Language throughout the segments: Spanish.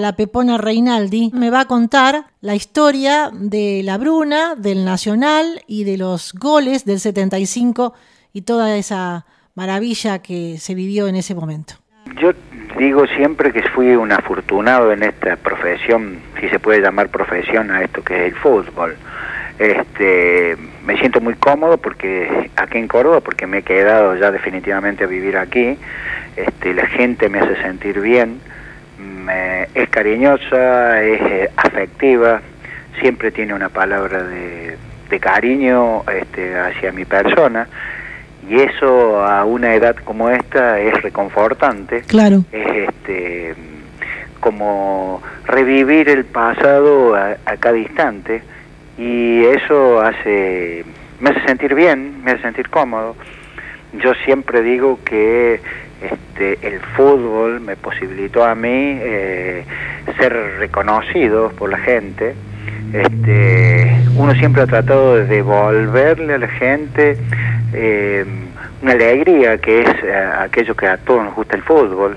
La Pepona Reinaldi me va a contar la historia de la Bruna, del Nacional y de los goles del 75 y toda esa maravilla que se vivió en ese momento. Yo digo siempre que fui un afortunado en esta profesión, si se puede llamar profesión a esto que es el fútbol. Este, me siento muy cómodo porque aquí en Córdoba, porque me he quedado ya definitivamente a vivir aquí. Este, la gente me hace sentir bien es cariñosa, es eh, afectiva, siempre tiene una palabra de, cariño este, hacia mi persona y eso a una edad como esta es reconfortante. Claro. Es este como revivir el pasado a, a, cada instante y eso hace me hace sentir bien, me hace sentir cómodo. Yo siempre digo que este, el fútbol me posibilitó a mí eh, ser reconocido por la gente. Este, uno siempre ha tratado de devolverle a la gente eh, una alegría que es eh, aquello que a todos nos gusta el fútbol.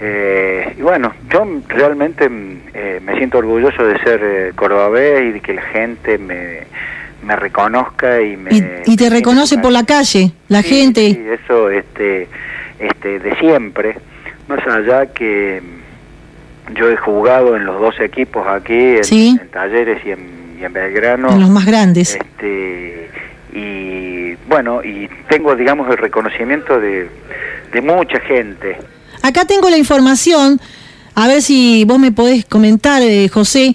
y bueno, yo realmente me siento orgulloso de ser cordobés y de que la gente me, me reconozca y me... Y, te reconoce por la calle, la gente. Sí, eso, este este, de siempre, más allá que yo he jugado en los dos equipos aquí, en, Talleres y en, Belgrano. En los más grandes. Este, y bueno, y tengo, digamos, el reconocimiento de, de mucha gente. Acá tengo la información, a ver si vos me podés comentar, eh, José,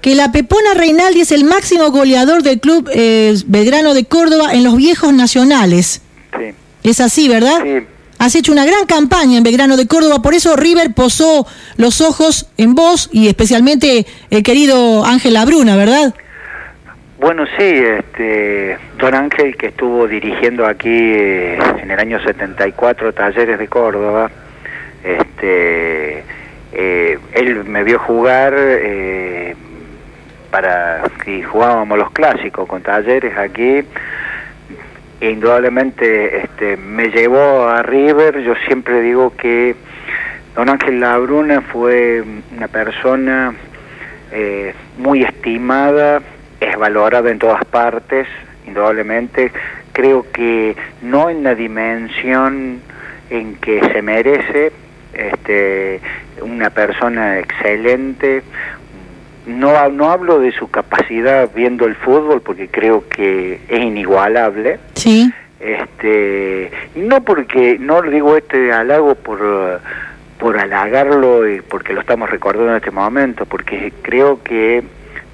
que la Pepona Reinaldi es el máximo goleador del club eh, Belgrano de Córdoba en los viejos nacionales. Sí. Es así, ¿verdad? Sí. Has hecho una gran campaña en Belgrano de Córdoba, por eso River posó los ojos en vos y especialmente el querido Ángel Labruna, ¿verdad? Bueno, sí, este, don Ángel que estuvo dirigiendo aquí eh, en el año 74 Talleres de Córdoba, este, eh, él me vio jugar eh, para que jugábamos los clásicos con Talleres aquí indudablemente este, me llevó a River. Yo siempre digo que don Ángel Labruna fue una persona eh, muy estimada, es valorada en todas partes, indudablemente. Creo que no en la dimensión en que se merece, este, una persona excelente, no, no hablo de su capacidad viendo el fútbol porque creo que es inigualable. Sí. Este, y no porque, no digo este halago por, por halagarlo y porque lo estamos recordando en este momento, porque creo que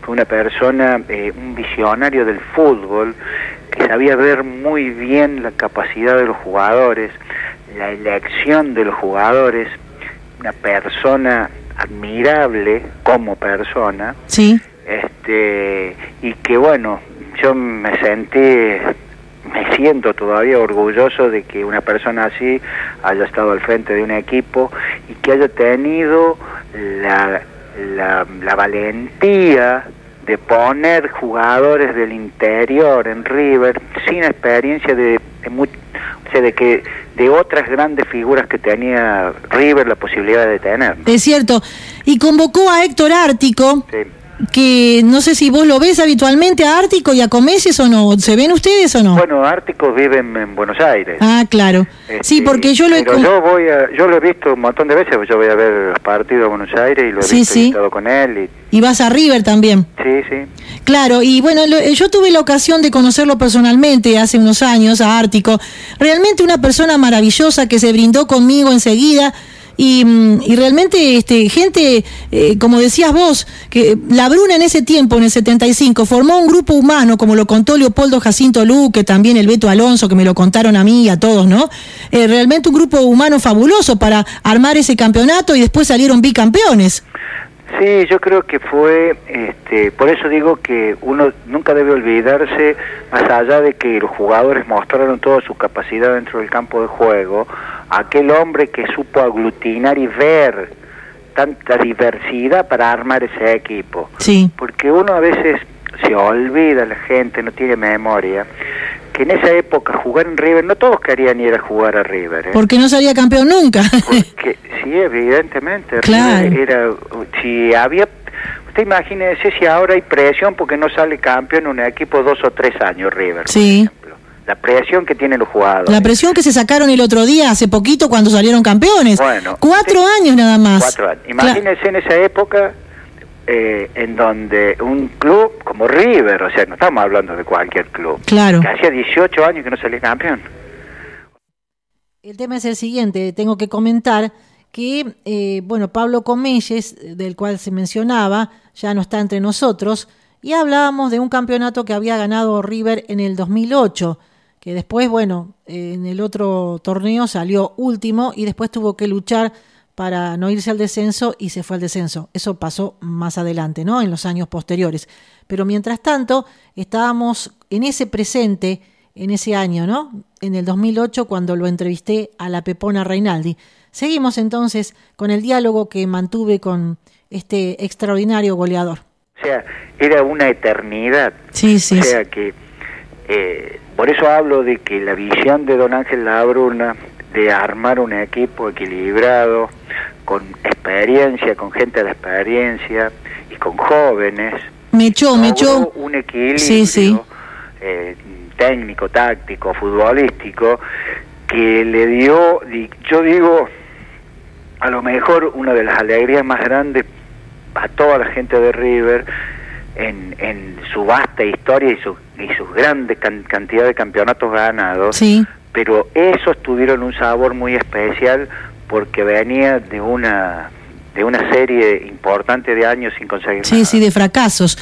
fue una persona, eh, un visionario del fútbol, que sabía ver muy bien la capacidad de los jugadores, la elección de los jugadores, una persona admirable como persona. Sí. Este, y que bueno, yo me sentí, me siento todavía orgulloso de que una persona así haya estado al frente de un equipo y que haya tenido la, la, valentía de poner jugadores del interior en River sin experiencia de, de, o sea, de que de otras grandes figuras que tenía River la posibilidad de tener. Es cierto. Y convocó a Héctor Ártico, que no sé si vos lo ves habitualmente a Ártico y a Comeses o no. ¿Se ven ustedes o no? Bueno, Ártico vive en, Buenos Aires. Ah, claro. sí, este, porque yo lo he... yo, voy yo lo he visto un montón de veces, yo voy a ver los partidos de Buenos Aires y lo he sí, visto con él. Y... y vas a River también. Sí, sí. Claro, y bueno, yo tuve la ocasión de conocerlo personalmente hace unos años a Ártico. Realmente una persona maravillosa que se brindó conmigo enseguida. Y, mm, realmente este, gente, eh, como decías vos, que la Bruna en ese tiempo, en el 75, formó un grupo humano, como lo contó Leopoldo Jacinto Luque, también el Beto Alonso, que me lo contaron a mí y a todos, ¿no? Eh, realmente un grupo humano fabuloso para armar ese campeonato y después salieron bicampeones. Sí, yo creo que fue, este, por eso digo que uno nunca debe olvidarse, más allá de que los jugadores mostraron toda su capacidad dentro del campo de juego, aquel hombre que supo aglutinar y ver tanta diversidad para armar ese equipo. Sí. Porque uno a veces se olvida, la gente no tiene memoria, que en esa época jugar en River, no todos querían ir a jugar a River. ¿eh? Porque no salía campeón nunca. Porque, sí, evidentemente. Claro. River era, si había, usted imagínese si ahora hay presión porque no sale campeón un equipo dos o tres años River. por Sí. ejemplo. La presión que tienen los jugadores. La presión que se sacaron el otro día, hace poquito, cuando salieron campeones. Bueno, Cuatro sí. años nada más. Cuatro años. Imagínense en esa época eh, en donde un club como River, o sea, no estamos hablando de cualquier club, Claro. que hacía 18 años que no salía campeón. El tema es el siguiente, tengo que comentar que, eh, bueno, Pablo Comelles, del cual se mencionaba, ya no está entre nosotros, y hablábamos de un campeonato que había ganado River en el 2008, que después, bueno, eh, en el otro torneo salió último y después tuvo que luchar para no irse al descenso y se fue al descenso. Eso pasó más adelante, ¿no? En los años posteriores. Pero mientras tanto, estábamos en ese presente, en ese año, ¿no? En el 2008, cuando lo entrevisté a la Pepona Reinaldi. Seguimos entonces con el diálogo que mantuve con este extraordinario goleador. O sea, era una eternidad. Sí, sí. o sea que, eh, por eso hablo de que la visión de Don Ángel Labruna de armar un equipo equilibrado, con experiencia, con gente de experiencia y con jóvenes, Me echó, me logró echó. un equilibrio Sí, sí. eh, técnico, táctico, futbolístico, que le dio, di- yo digo, a lo mejor una de las alegrías más grandes a toda la gente de River en, en su vasta historia y, su, y sus grandes can- cantidad de campeonatos ganados, Sí, pero esos tuvieron un sabor muy especial porque venía de una de una serie importante de años sin conseguir sí, nada. sí, de fracasos.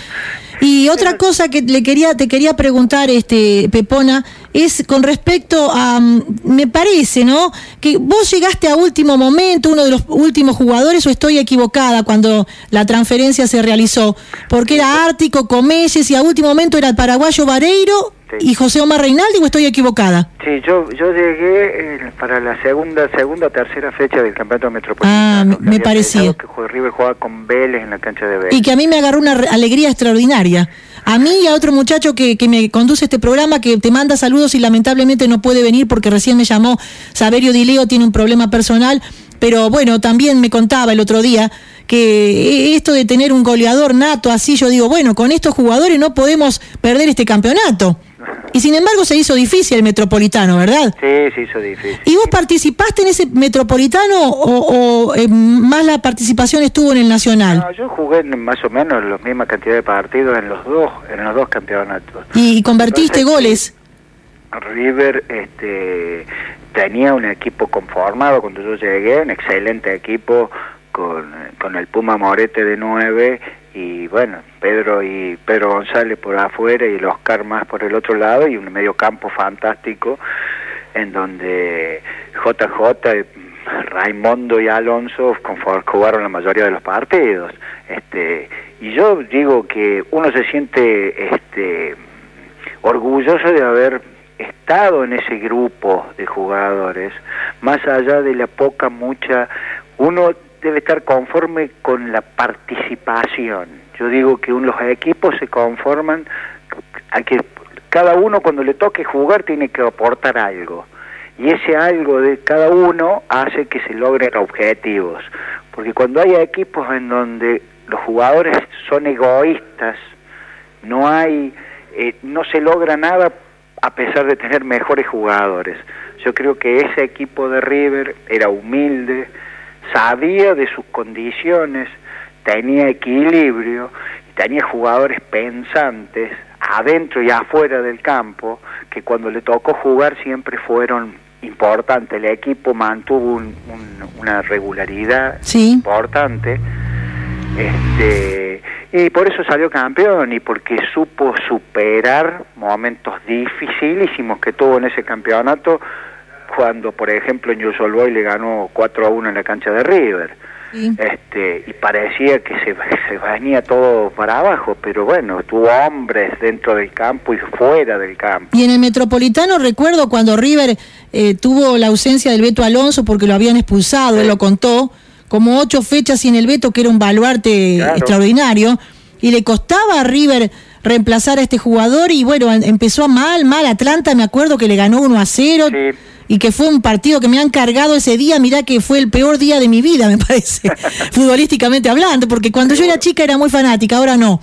Y otra cosa que le quería, te quería preguntar, este, Pepona, es con respecto a, mm, me parece, ¿no? Que vos llegaste a último momento, uno de los últimos jugadores, o estoy equivocada cuando la transferencia se realizó, porque era Ártico, Comelles y a último momento era el paraguayo Vareiro Sí. y José Omar Reinaldi, o estoy equivocada. Sí, yo yo llegué eh, para la segunda segunda o tercera fecha del campeonato metropolitano. Ah, me- parecía. que River jugaba con Vélez en la cancha de Vélez. Y que a mí me agarró una alegría extraordinaria. A mí y a otro muchacho que, que me conduce este programa, que te manda saludos y lamentablemente no puede venir porque recién me llamó Saberio Dileo, tiene un problema personal, pero bueno, también me contaba el otro día que esto de tener un goleador nato así, yo digo, bueno, con estos jugadores no podemos perder este campeonato. Y sin embargo se hizo difícil el metropolitano, ¿verdad? Sí, se hizo difícil. ¿Y vos participaste en ese metropolitano o, o, eh, más la participación estuvo en el nacional? No, yo jugué más o menos la misma cantidad de partidos en los dos en los dos campeonatos. Y convertiste Entonces, goles. River este, tenía un equipo conformado cuando yo llegué, un excelente equipo con, con el Puma Morete de 9 y bueno, Pedro y Pedro González por afuera y el Oscar más por el otro lado y un medio campo fantástico en donde JJ, Raimondo y Alonso jugaron la mayoría de los partidos. Este, y yo digo que uno se siente este, orgulloso de haber estado en ese grupo de jugadores, más allá de la poca, mucha, uno debe estar conforme con la participación. Yo digo que un- los equipos se conforman a que cada uno cuando le toque jugar tiene que aportar algo. Y ese algo de cada uno hace que se logren objetivos. Porque cuando hay equipos en donde los jugadores son egoístas, no hay, eh, no se logra nada a pesar de tener mejores jugadores. Yo creo que ese equipo de River era humilde, sabía de sus condiciones, tenía equilibrio, tenía jugadores pensantes adentro y afuera del campo, que cuando le tocó jugar siempre fueron importantes. El equipo mantuvo un- un- una regularidad Sí. importante. Este, y por eso salió campeón y porque supo superar momentos dificilísimos que tuvo en ese campeonato cuando, por ejemplo, en Boy le ganó 4 a 1 en la cancha de River. Sí. Este, y parecía que se, se venía todo para abajo, pero bueno, tuvo hombres dentro del campo y fuera del campo. Y en el Metropolitano recuerdo cuando River eh, tuvo la ausencia del Beto Alonso porque lo habían expulsado, él lo contó, como ocho fechas sin el Beto, que era un baluarte Claro. extraordinario, y le costaba a River reemplazar a este jugador y bueno, empezó mal, mal. Atlanta, me acuerdo que le ganó 1 a 0. Y que fue un partido que me han cargado ese día, mirá que fue el peor día de mi vida, me parece, futbolísticamente hablando, porque cuando yo era chica era muy fanática, ahora no.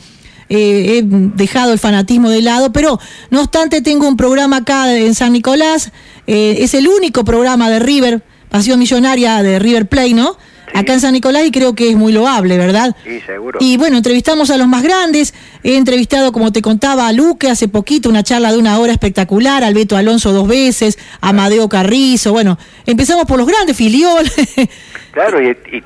Eh, he dejado el fanatismo de lado, pero no obstante tengo un programa acá en San Nicolás, eh, es el único programa de River, Pasión Millonaria de River Play, ¿no? Acá en San Nicolás y creo que es muy loable, ¿verdad? Sí, seguro. Y bueno, entrevistamos a los más grandes, he entrevistado, como te contaba, a Luque hace poquito, una charla de una hora espectacular, al Beto Alonso dos veces, a Amadeo Carrizo, bueno, empezamos por los grandes, Filiol. Claro, y,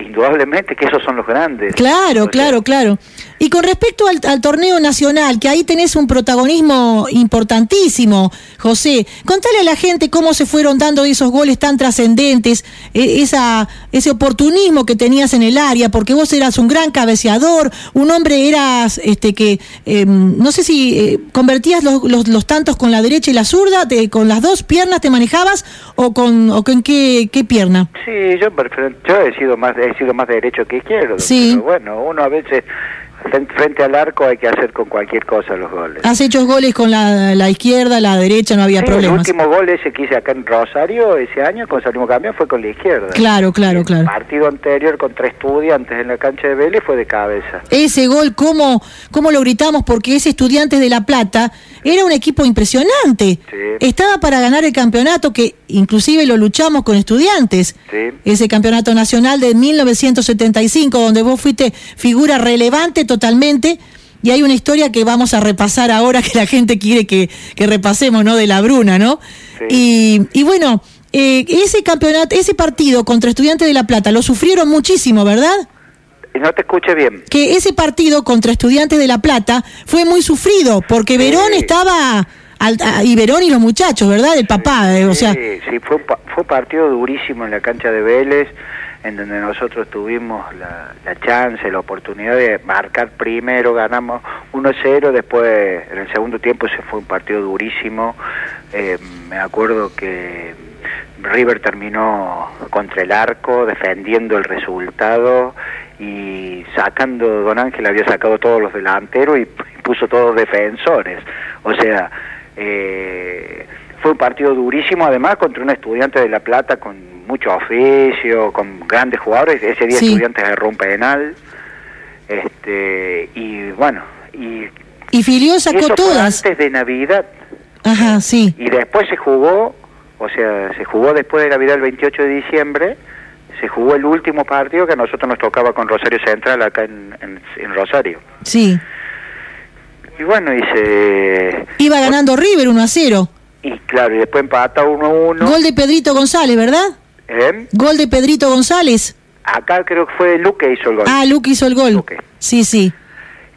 indudablemente que esos son los grandes. Claro, claro, claro. Y con respecto al, torneo nacional, que ahí tenés un protagonismo importantísimo, José, contale a la gente cómo se fueron dando esos goles tan trascendentes, e, esa, ese oportunismo que tenías en el área, porque vos eras un gran cabeceador, un hombre eras este que, em, no sé si eh, convertías los, los, tantos con la derecha y la zurda, con las dos piernas te manejabas o con, o con qué, qué pierna. Sí, yo, yo he sido más he sido más derecho que izquierdo. Sí. Pero bueno, uno a veces frente al arco hay que hacer con cualquier cosa los goles. Has hecho goles con la, la izquierda, la derecha, no había problemas. El último gol ese que hice acá en Rosario ese año, con salimos campeón, fue con la izquierda. Claro, claro, claro. El partido anterior contra Estudiantes en la cancha de Vélez fue de cabeza. Ese gol, ¿cómo, cómo lo gritamos? Porque ese Estudiantes de La Plata era un equipo impresionante. Estaba para ganar el campeonato, que inclusive lo luchamos con Estudiantes. Ese campeonato nacional de 1975, donde vos fuiste figura relevante totalmente. Y hay una historia que vamos a repasar ahora que la gente quiere que, repasemos, ¿no? De la Bruna, ¿no? Y, y, bueno, eh, ese campeonato, ese partido contra Estudiantes de La Plata, lo sufrieron muchísimo, ¿verdad? No te escuché bien. Que ese partido contra Estudiantes de La Plata fue muy sufrido, porque Verón estaba... y Verón y los muchachos, ¿verdad? El papá, eh, o sea... Sí, fue, fue un partido durísimo en la cancha de Vélez en donde nosotros tuvimos la, chance, la oportunidad de marcar primero, ganamos 1-0, después en el segundo tiempo se fue un partido durísimo, eh, me acuerdo que River terminó contra el arco, defendiendo el resultado y sacando, Don Ángel había sacado todos los delanteros y puso todos defensores, o sea... Eh, fue un partido durísimo, además, contra un estudiante de La Plata con mucho oficio, con grandes jugadores. Ese día Estudiantes un penal. Este, y bueno, y. Y sacó todas. antes de Navidad. Ajá, sí. Y después se jugó, o sea, se jugó después de Navidad el 28 de diciembre. Se jugó el último partido que a nosotros nos tocaba con Rosario Central acá en, en, Rosario. Sí. Y bueno, y se. Iba ganando River 1 a 0. Y claro, y después empata 1 a 1. Gol de Pedrito González, ¿verdad? ¿Eh? Gol de Pedrito González. Acá creo que fue Luque hizo el gol. Ah, Luque hizo el gol. Sí, sí.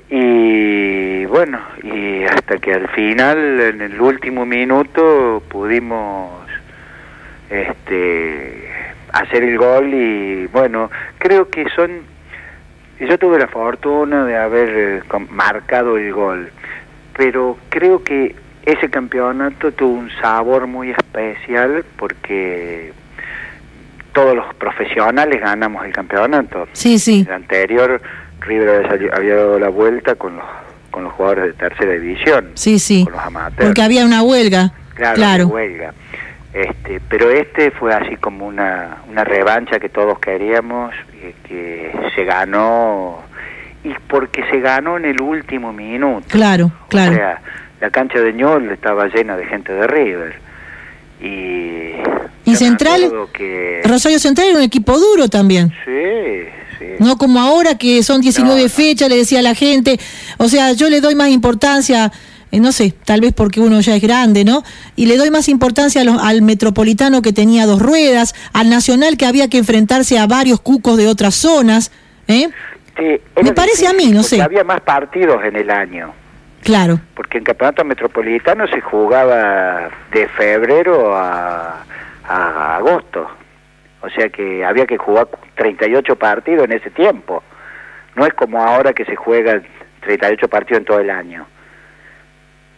Y bueno, y hasta que al final, en el último minuto, pudimos este hacer el gol y bueno, creo que son yo tuve la fortuna de haber eh, marcado el gol, pero creo que ese campeonato tuvo un sabor muy especial porque todos los profesionales ganamos el campeonato. Sí, sí. El anterior, River había dado la vuelta con los, con los jugadores de tercera división. Sí, sí. Con los amateurs. Porque había una huelga. Claro, claro. Una huelga. Este, pero este fue así como una, una revancha que todos queríamos, y que se ganó, y porque se ganó en el último minuto. Claro, claro. O sea, la cancha de Ñol estaba llena de gente de River. Y y Central, Rosario Central era un equipo duro también. Sí, sí. No como ahora que son 19 fechas, le decía a la gente. O sea, yo le doy más importancia, eh, no sé, tal vez porque uno ya es grande, ¿no? Y le doy más importancia al metropolitano que tenía dos ruedas, al nacional que había que enfrentarse a varios cucos de otras zonas. ¿eh? Me parece a mí, no sé. Había más partidos en el año. Claro. Porque en campeonato metropolitano se jugaba de febrero a a agosto. O sea que había que jugar 38 partidos en ese tiempo. No es como ahora que se juega 38 partidos en todo el año.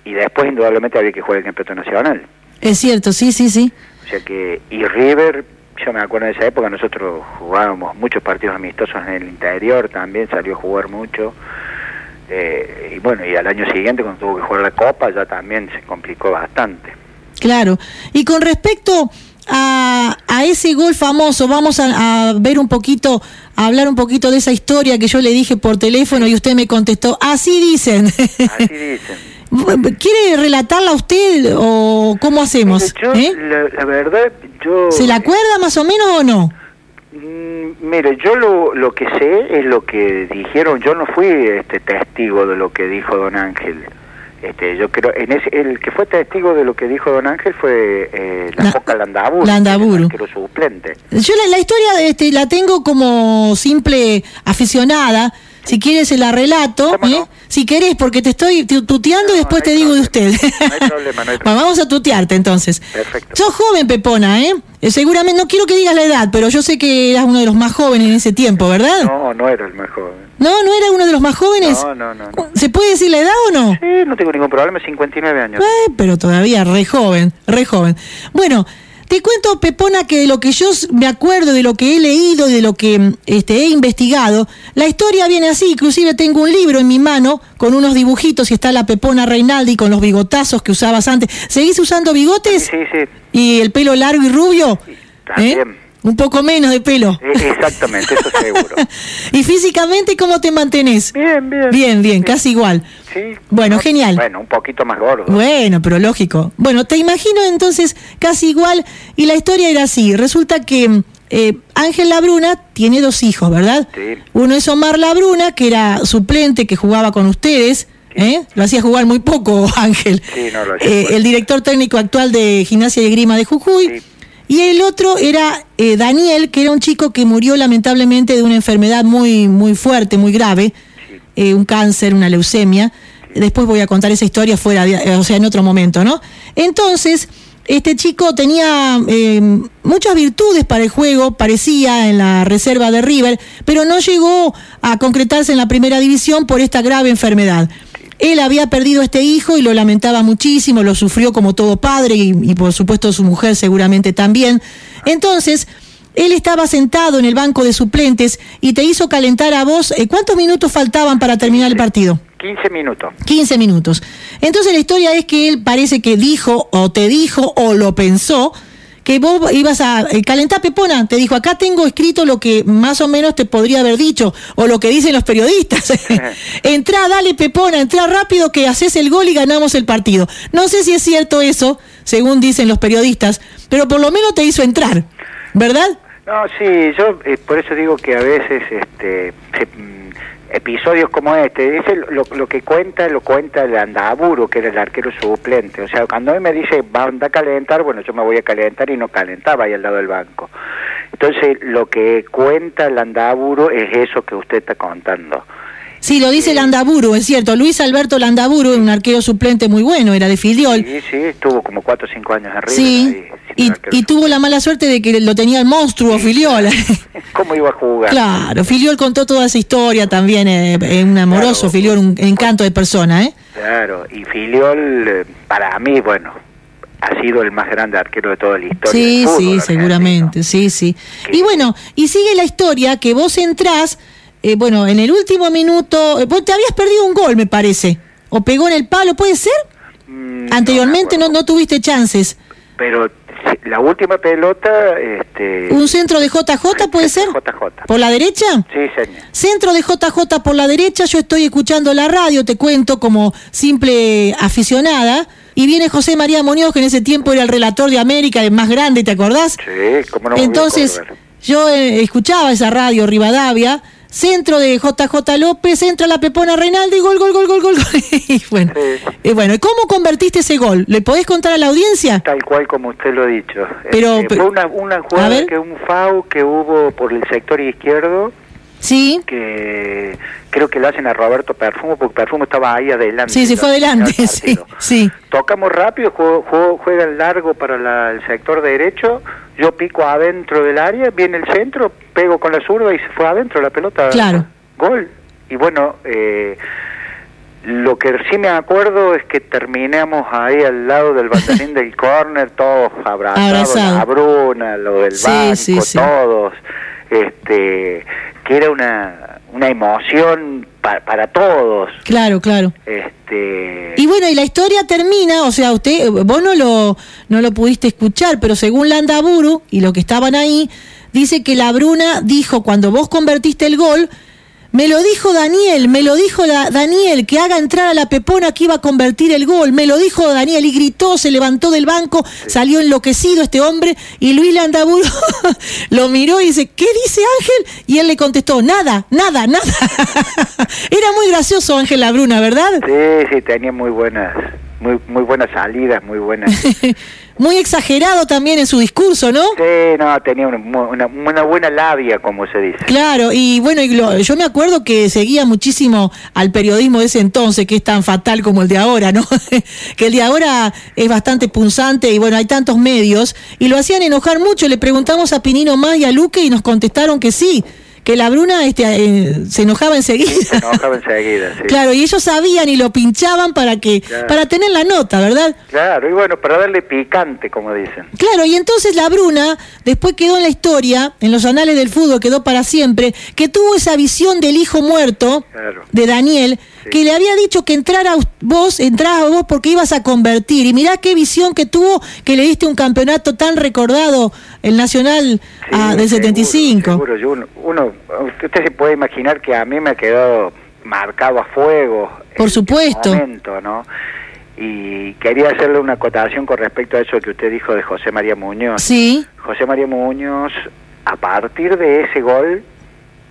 Y después indudablemente había que jugar el campeonato nacional. Es cierto, sí, sí, sí. O sea que, y River, yo me acuerdo de esa época, nosotros jugábamos muchos partidos amistosos en el interior también, salió a jugar mucho. Eh, y bueno, y al año siguiente cuando tuvo que jugar la Copa ya también se complicó bastante. Claro. Y con respecto a, a ese gol famoso, vamos a, a, ver un poquito, a hablar un poquito de esa historia que yo le dije por teléfono y usted me contestó, así dicen. Así dicen. ¿Quiere relatarla usted o cómo hacemos? Yo, ¿Eh? la, la verdad, yo... ¿Se la acuerda más o menos o no? Mm, Mire, yo lo, lo que sé es lo que dijeron, yo no fui este testigo de lo que dijo don Ángel. Este, yo creo, en ese, el que fue testigo de lo que dijo don Ángel fue eh, la, La- Foca Landaburu, Landaburu. el suplente. Yo la, la historia este, la tengo como simple aficionada. Si quieres se la relato. ¿eh? si querés, porque te estoy tu- tuteando y después no te digo de usted. problema. No hay problema, no hay Bueno, vamos a tutearte entonces. Perfecto. Sos joven, Pepona, ¿eh? Eh, Seguramente, no quiero que digas la edad, pero yo sé que eras uno de los más jóvenes en ese tiempo, ¿verdad? No, no era el mejor. No, no era uno de los más jóvenes. No, no, no. no. ¿Se puede decir la edad o no? Sí, no tengo ningún problema, 59 años. Eh, pero todavía re joven, re joven. Bueno, te cuento, Pepona, que de lo que yo me acuerdo, de lo que he leído, de lo que este, he investigado, la historia viene así. Inclusive tengo un libro en mi mano con unos dibujitos y está la Pepona Reinaldi con los bigotazos que usabas antes. ¿Seguís usando bigotes? Sí, sí, ¿Y el pelo largo y rubio? También. Un poco menos de pelo. Eh, exactamente, eso seguro. ¿Y físicamente cómo te mantenés? Bien, bien. Bien, bien, casi igual. Sí. Bueno, No, genial. Bueno, un poquito más gordo. Bueno, pero lógico. Bueno, te imagino entonces casi igual y la historia era así. Resulta que eh, Ángel Labruna tiene dos hijos, ¿verdad? Sí. Uno es Omar Labruna, que era suplente, que jugaba con ustedes. ¿eh? Lo hacía jugar muy poco, Ángel. Sí, no lo hacía Eh, el director técnico actual de Gimnasia y Grima de Jujuy. Sí. Y el otro era eh, Daniel, que era un chico que murió lamentablemente de una enfermedad muy, muy fuerte, muy grave. Eh, un cáncer, una leucemia. Después voy a contar esa historia fuera, de- eh, o sea, en otro momento, ¿no? Entonces, este chico tenía eh, muchas virtudes para el juego, parecía en la reserva de River, pero no llegó a concretarse en la primera división por esta grave enfermedad. Él había perdido a este hijo y lo lamentaba muchísimo, lo sufrió como todo padre y, y por supuesto su mujer seguramente también. Entonces, él estaba sentado en el banco de suplentes y te hizo calentar a vos. eh, ¿Cuántos minutos faltaban para terminar el partido? 15 minutos. 15 minutos. Entonces la historia es que él parece que dijo o te dijo o lo pensó que vos ibas a eh, calentar Pepona, te dijo, acá tengo escrito lo que más o menos te podría haber dicho, o lo que dicen los periodistas. entrá, dale Pepona, entrá rápido que haces el gol y ganamos el partido. No sé si es cierto eso, según dicen los periodistas, pero por lo menos te hizo entrar, ¿verdad? No, sí, yo eh, por eso digo que a veces este se- mm, episodios como este, ese lo, lo que cuenta lo cuenta el Andaburo, que era el arquero suplente. O sea, cuando él me dice, va a calentar, bueno, yo me voy a calentar y no calentaba ahí al lado del banco. Entonces, lo que cuenta el Andaburo es eso que usted está contando. Sí, lo dice Landaburu, es cierto. Luis Alberto Landaburu, un arquero suplente muy bueno, era de Filiol. Sí, sí, estuvo como 4 o 5 años arriba. Sí, y, y tuvo la mala suerte de que lo tenía el monstruo Filiol. ¿Cómo iba a jugar? claro, Filiol contó toda esa historia también, eh, eh, un amoroso Claro. Filiol, un encanto de persona, ¿eh? Claro, y Filiol, eh, para mí, bueno, ha sido el más grande arquero de toda la historia. Sí, fútbol sí, seguramente, sí, sí. Y bueno, y sigue la historia que vos entrás, eh, bueno, en el último minuto, eh, vos te habías perdido un gol, me parece, o pegó en el palo, ¿puede ser? Mm, Anteriormente me no, tuviste chances. Pero la última pelota, este... ¿Un centro de JJ puede ser? JJ. ¿Por la derecha? Sí, señor. Centro de JJ por la derecha, yo estoy escuchando la radio, te cuento como simple aficionada, y viene José María Muñoz, que en ese tiempo era el relator de América, el más grande, ¿te acordás? Sí, cómo no Entonces, yo eh, escuchaba esa radio Rivadavia, centro de JJ López, entra la Pepona Reinaldi, gol, gol, gol, gol, gol. gol. y bueno, Sí. y bueno, ¿y ¿cómo convertiste ese gol? ¿Le podés contar a la audiencia? Tal cual como usted lo ha dicho. Pero- pero- fue una, una jugada que un FAU que hubo por el sector izquierdo, Sí, que creo que le hacen a Roberto Perfumo, porque Perfumo estaba ahí adelante. sí, sí, fue adelante, sí, sí. Tocamos rápido, juego, juego- juega el largo para la- el sector derecho, yo pico adentro del área, viene el centro, pego con la zurda y se fue adentro la pelota. Claro. Gol. Y bueno, eh, lo que sí me acuerdo es que terminamos ahí al lado del banderín del córner, todos abrazados, Abrazado. la Bruna, lo del Sí, banco, sí, sí. todos, este, que era una, una emoción para, para todos. Claro, claro. Este, Y bueno, y la historia termina, o sea, usted, vos no lo, no lo pudiste escuchar, pero según Landaburu y los que estaban ahí, dice que la Bruna dijo cuando vos convertiste el gol, me lo dijo Daniel, me lo dijo la, Daniel, que haga entrar a la Pepona que iba a convertir el gol, me lo dijo Daniel y gritó, se levantó del banco, salió enloquecido este hombre y Luis Landaburu lo miró y dice, ¿qué dice Ángel? Y él le contestó, nada, nada, nada. Era muy gracioso Ángel Labruna, ¿verdad? sí, sí, tenía muy buenas, muy, muy buenas salidas, muy buenas. Muy exagerado también en su discurso, ¿no? Sí, no, tenía una, una, una buena labia, como se dice. Claro, y bueno, y lo- yo me acuerdo que seguía muchísimo al periodismo de ese entonces, que es tan fatal como el de ahora, ¿no? que el de ahora es bastante punzante y bueno, hay tantos medios, y lo hacían enojar mucho. Le preguntamos a Pinino más y a Luque y nos contestaron que sí, que la Bruna este, eh, se enojaba enseguida. Se enojaba enseguida, sí. Claro, y ellos sabían y lo pinchaban para que, Claro. para tener la nota, ¿verdad? Claro, y bueno, para darle picante, como dicen. Claro, y entonces la Bruna después quedó en la historia, en los anales del fútbol, quedó para siempre, que tuvo esa visión del hijo muerto Claro. de Daniel, Sí. que le había dicho que entrara vos, entrara vos porque ibas a convertir. Y mirá qué visión que tuvo, que le diste un campeonato tan recordado, el Nacional ah, del seguro, 75. Seguro, yo uno, uno- usted se puede imaginar que a mí me ha quedado marcado a fuego. Por este supuesto. momento, ¿no? Y quería hacerle una acotación con respecto a eso que usted dijo de José María Muñoz. Sí, José María Muñoz, a partir de ese gol,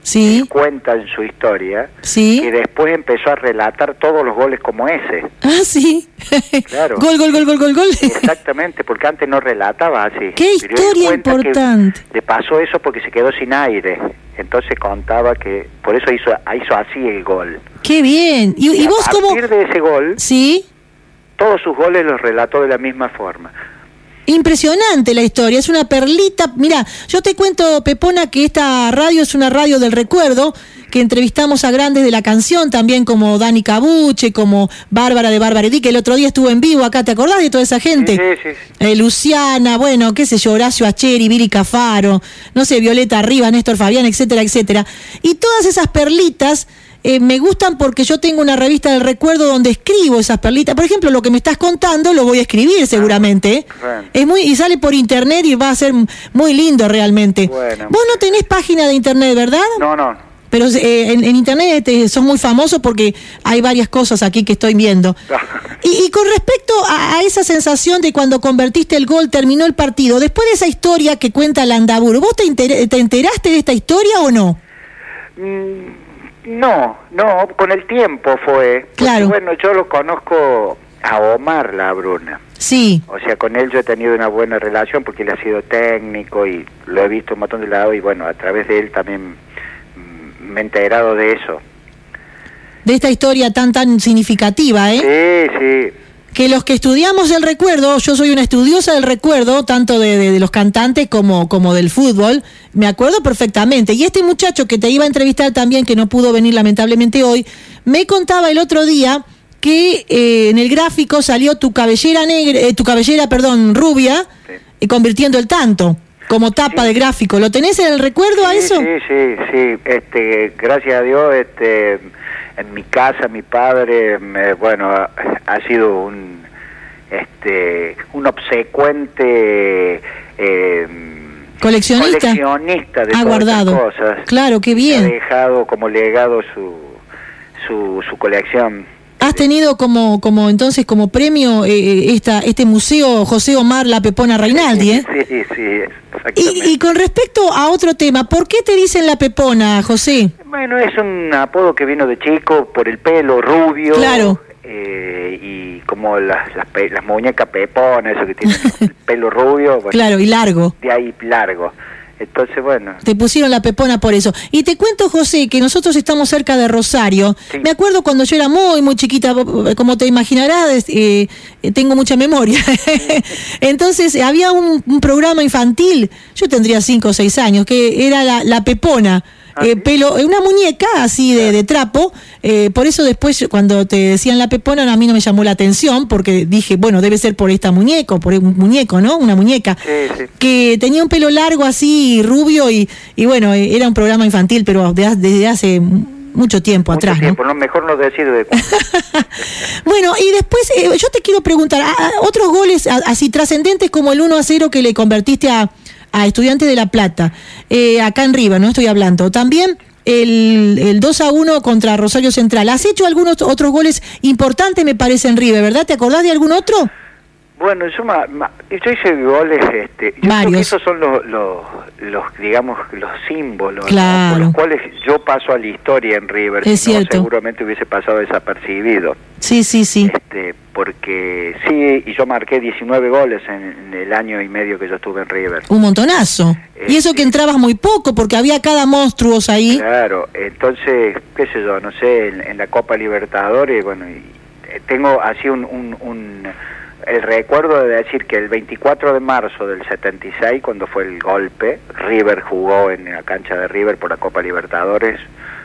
sí, cuenta en su historia sí. que después empezó a relatar todos los goles como ese. Ah, sí. Claro. gol, gol, gol, gol, gol, gol. Exactamente, porque antes no relataba así. Qué historia importante. Le pasó eso porque se quedó sin aire. Entonces contaba que por eso hizo, hizo así el gol. Qué bien. ¿Y, y a vos cómo...? partir de ese gol, Sí. todos sus goles los relató de la misma forma. Impresionante la historia, es una perlita. Mira, yo te cuento, Pepona, que esta radio es una radio del recuerdo, que entrevistamos a grandes de la canción, también como Dani Cabuche, como Bárbara de Bárbara Edí, que el otro día estuvo en vivo acá, ¿te acordás de toda esa gente? Sí, sí, sí. Eh, Luciana, bueno, qué sé yo, Horacio Acheri, Viri Cafaro, no sé, Violeta Arriba, Néstor Fabián, etcétera, etcétera. Y todas esas perlitas eh, me gustan porque yo tengo una revista del recuerdo donde escribo esas perlitas. Por ejemplo, lo que me estás contando lo voy a escribir seguramente. ¿eh? Bueno. Es muy y sale por internet y va a ser muy lindo realmente. Bueno. Vos no tenés página de internet, ¿verdad? No, no. Pero eh, en, en internet eh, sos muy famosos porque hay varias cosas aquí que estoy viendo. Y, y con respecto a, a esa sensación de cuando convertiste el gol, terminó el partido, después de esa historia que cuenta Landaburu, ¿vos te, te enteraste de esta historia o no? Mm, No, no, con el tiempo fue. Porque, Claro. Bueno, yo lo conozco a Omar La Bruna. Sí, O sea, con él yo he tenido una buena relación porque él ha sido técnico y lo he visto un montón de lados y bueno, a través de él también mm, me he enterado de eso. de esta historia tan tan significativa, ¿eh? Sí, sí. Que los que estudiamos el recuerdo, yo soy una estudiosa del recuerdo, tanto de, de- de los cantantes como, como del fútbol, me acuerdo perfectamente. Y este muchacho que te iba a entrevistar también, que no pudo venir lamentablemente hoy, me contaba el otro día que eh, en el gráfico salió tu cabellera negra, eh, tu cabellera, perdón, rubia, Sí. eh, convirtiendo el tanto como tapa de gráfico. ¿Lo tenés en el recuerdo a eso? Sí, sí, sí. Este, gracias a Dios, este, en mi casa, mi padre, me- bueno, ha, ha sido un, este, un obsecuente eh, Coleccionista. coleccionista de Ha todas guardado. cosas. Claro, qué Ha bien. dejado como legado su, su, su colección. Has tenido como, como entonces como premio eh, esta, este museo José Omar La Pepona Reinaldi, ¿eh? Sí, sí, exactamente. Y, y con respecto a otro tema, ¿por qué te dicen La Pepona, José? Bueno, es un apodo que vino de chico por el pelo rubio. Claro. eh, y como las, las, las muñecas peponas, eso que tienen el pelo rubio, bueno, Claro, y largo. de ahí largo. Entonces, bueno, Te pusieron la pepona por eso. Y te cuento, José, que nosotros estamos cerca de Rosario. Sí. Me acuerdo cuando yo era muy, muy chiquita, como te imaginarás, eh, tengo mucha memoria. Entonces, había un, un programa infantil, yo tendría cinco o seis años, que era la, la pepona. Ah, Eh, ¿sí? pelo, una muñeca así de, de trapo, eh, por eso después cuando te decían la pepona a mí no me llamó la atención porque dije, bueno, debe ser por esta muñeco, por un muñeco, ¿no? Una muñeca sí, sí. que tenía un pelo largo así, rubio, y, y bueno, eh, era un programa infantil, pero de desde hace mucho tiempo Mucho atrás. tiempo, ¿no? Mejor no decir de. Bueno, y después eh, yo te quiero preguntar, a- a- otros goles a- así trascendentes como el 1 a 0 que le convertiste a, a Estudiantes de La Plata, eh, acá en River, no estoy hablando, también el, el 2 a 1 contra Rosario Central. ¿Has hecho algunos otros goles importantes, me parece, en River, verdad? ¿Te acordás de algún otro? Bueno, yo, ma- ma- yo hice goles, este, yo creo que Varios. esos son los, los, los, digamos, los símbolos ¿no? Claro. por los cuales yo paso a la historia en River. Es si no, cierto. seguramente hubiese pasado desapercibido. Sí, sí, sí. Este, porque sí, y yo marqué 19 goles en, en el año y medio que yo estuve en River. Un montonazo. Y eso que entrabas muy poco, porque había cada monstruos ahí. Claro, entonces, qué sé yo, no sé, en, en la Copa Libertadores, bueno, y, eh, tengo así un, un, un- el recuerdo de decir que el 24 de marzo del 76, cuando fue el golpe, River jugó en la cancha de River por la Copa Libertadores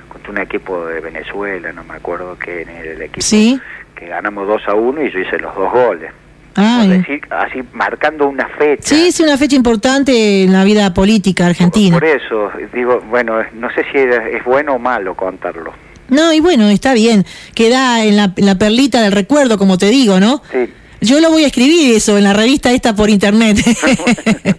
contra un equipo de Venezuela, no me acuerdo que era el equipo, Sí. que ganamos 2 a 1 y yo hice los dos goles. Por decir, así marcando una fecha. Sí, es una fecha importante en la vida política argentina. Por eso, digo, bueno, no sé si es, es bueno o malo contarlo. No, y bueno, está bien. Queda en la, en la perlita del recuerdo, como te digo, ¿no? Sí. Yo lo voy a escribir eso en la revista esta por internet.